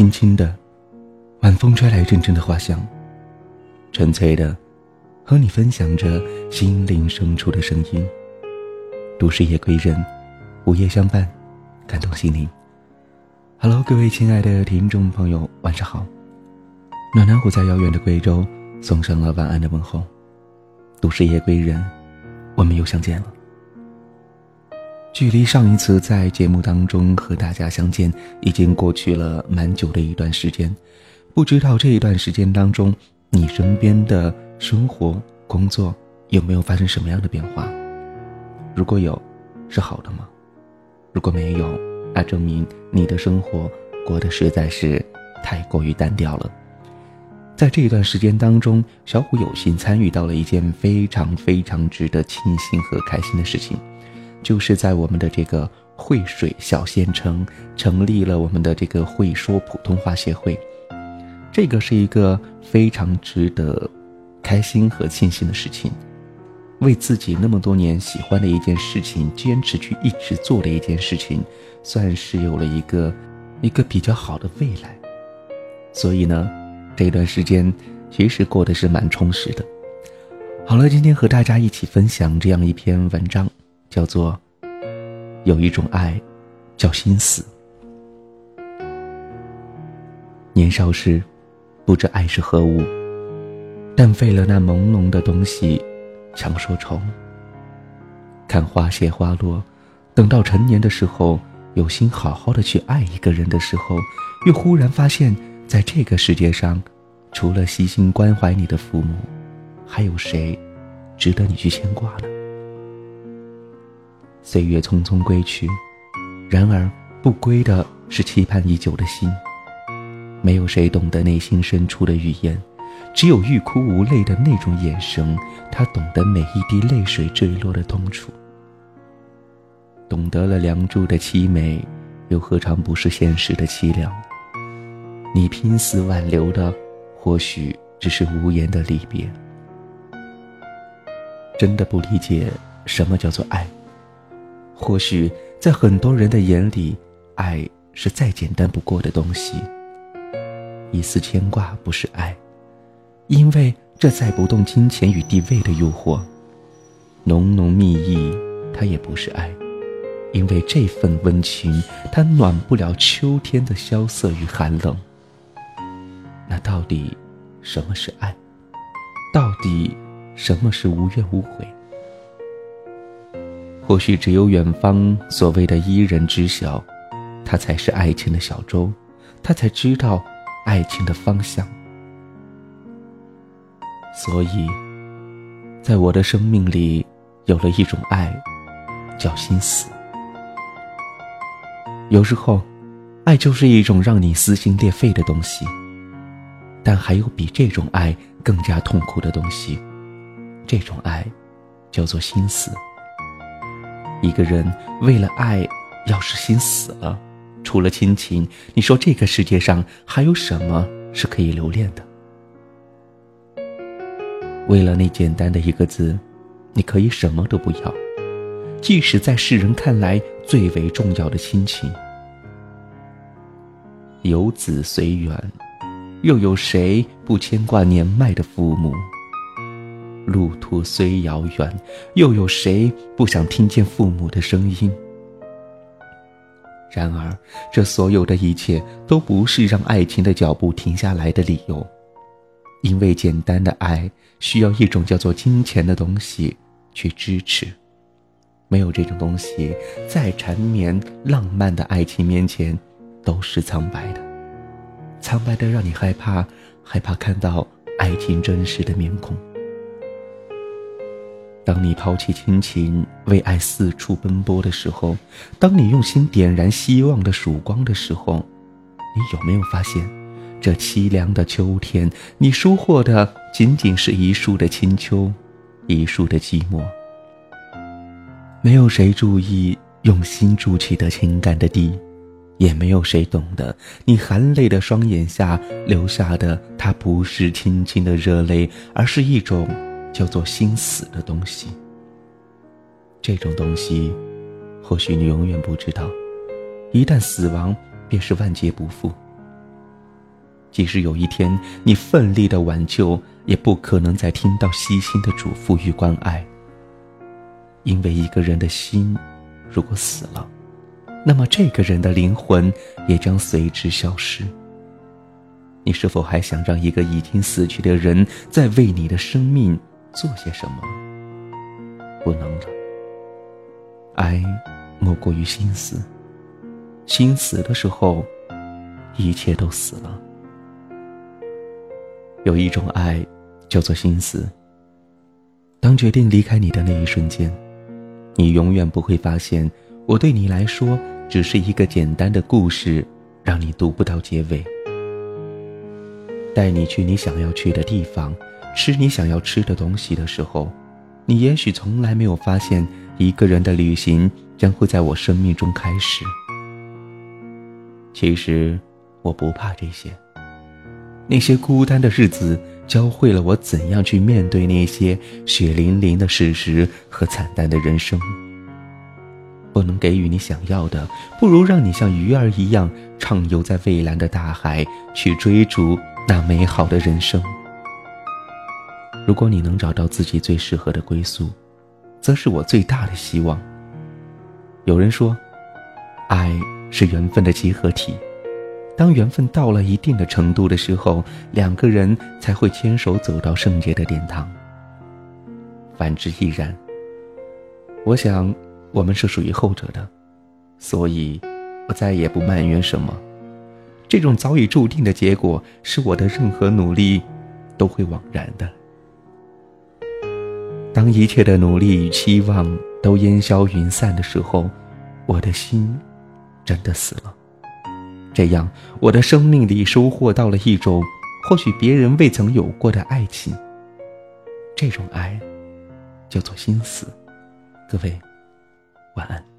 轻轻的，晚风吹来阵阵的花香。纯粹的，和你分享着心灵深处的声音。都市夜归人，午夜相伴，感动心灵。Hello，各位亲爱的听众朋友，晚上好。暖暖虎在遥远的贵州送上了晚安的问候。都市夜归人，我们又相见了。距离上一次在节目当中和大家相见，已经过去了蛮久的一段时间。不知道这一段时间当中，你身边的生活、工作有没有发生什么样的变化？如果有，是好的吗？如果没有，那证明你的生活过得实在是太过于单调了。在这一段时间当中，小虎有幸参与到了一件非常非常值得庆幸和开心的事情。就是在我们的这个惠水小县城成立了我们的这个会说普通话协会，这个是一个非常值得开心和庆幸的事情。为自己那么多年喜欢的一件事情坚持去一直做的一件事情，算是有了一个一个比较好的未来。所以呢，这段时间其实过得是蛮充实的。好了，今天和大家一起分享这样一篇文章。叫做有一种爱，叫心死。年少时，不知爱是何物，但费了那朦胧的东西，强说愁。看花谢花落，等到成年的时候，有心好好的去爱一个人的时候，又忽然发现，在这个世界上，除了悉心关怀你的父母，还有谁值得你去牵挂呢？岁月匆匆归去，然而不归的是期盼已久的心。没有谁懂得内心深处的语言，只有欲哭无泪的那种眼神。他懂得每一滴泪水坠落的痛楚，懂得了梁祝的凄美，又何尝不是现实的凄凉？你拼死挽留的，或许只是无言的离别。真的不理解什么叫做爱。或许在很多人的眼里，爱是再简单不过的东西。一丝牵挂不是爱，因为这载不动金钱与地位的诱惑；浓浓蜜意，它也不是爱，因为这份温情它暖不了秋天的萧瑟与寒冷。那到底什么是爱？到底什么是无怨无悔？或许只有远方所谓的伊人知晓，他才是爱情的小舟，他才知道爱情的方向。所以，在我的生命里，有了一种爱，叫心死。有时候，爱就是一种让你撕心裂肺的东西，但还有比这种爱更加痛苦的东西，这种爱，叫做心死。一个人为了爱，要是心死了，除了亲情，你说这个世界上还有什么是可以留恋的？为了那简单的一个字，你可以什么都不要，即使在世人看来最为重要的亲情。游子随远，又有谁不牵挂年迈的父母？路途虽遥远，又有谁不想听见父母的声音？然而，这所有的一切都不是让爱情的脚步停下来的理由，因为简单的爱需要一种叫做金钱的东西去支持。没有这种东西，再缠绵浪漫的爱情面前，都是苍白的，苍白的让你害怕，害怕看到爱情真实的面孔。当你抛弃亲情，为爱四处奔波的时候，当你用心点燃希望的曙光的时候，你有没有发现，这凄凉的秋天，你收获的仅仅是一树的清秋，一树的寂寞。没有谁注意用心筑起的情感的地，也没有谁懂得你含泪的双眼下留下的，它不是轻轻的热泪，而是一种。叫做心死的东西。这种东西，或许你永远不知道，一旦死亡，便是万劫不复。即使有一天你奋力的挽救，也不可能再听到悉心的嘱咐与关爱。因为一个人的心，如果死了，那么这个人的灵魂也将随之消失。你是否还想让一个已经死去的人再为你的生命做些什么？不能了。爱，莫过于心死。心死的时候，一切都死了。有一种爱，叫做心死。当决定离开你的那一瞬间，你永远不会发现，我对你来说只是一个简单的故事，让你读不到结尾。带你去你想要去的地方，吃你想要吃的东西的时候，你也许从来没有发现，一个人的旅行将会在我生命中开始。其实，我不怕这些。那些孤单的日子，教会了我怎样去面对那些血淋淋的事实和惨淡的人生。不能给予你想要的，不如让你像鱼儿一样畅游在蔚蓝的大海，去追逐那美好的人生。如果你能找到自己最适合的归宿，则是我最大的希望。有人说，爱是缘分的集合体。当缘分到了一定的程度的时候，两个人才会牵手走到圣洁的殿堂。反之亦然。我想，我们是属于后者的，所以，我再也不埋怨什么。这种早已注定的结果，是我的任何努力都会枉然的。当一切的努力与期望都烟消云散的时候，我的心真的死了。这样，我的生命里收获到了一种或许别人未曾有过的爱情。这种爱，叫做心死。各位，晚安。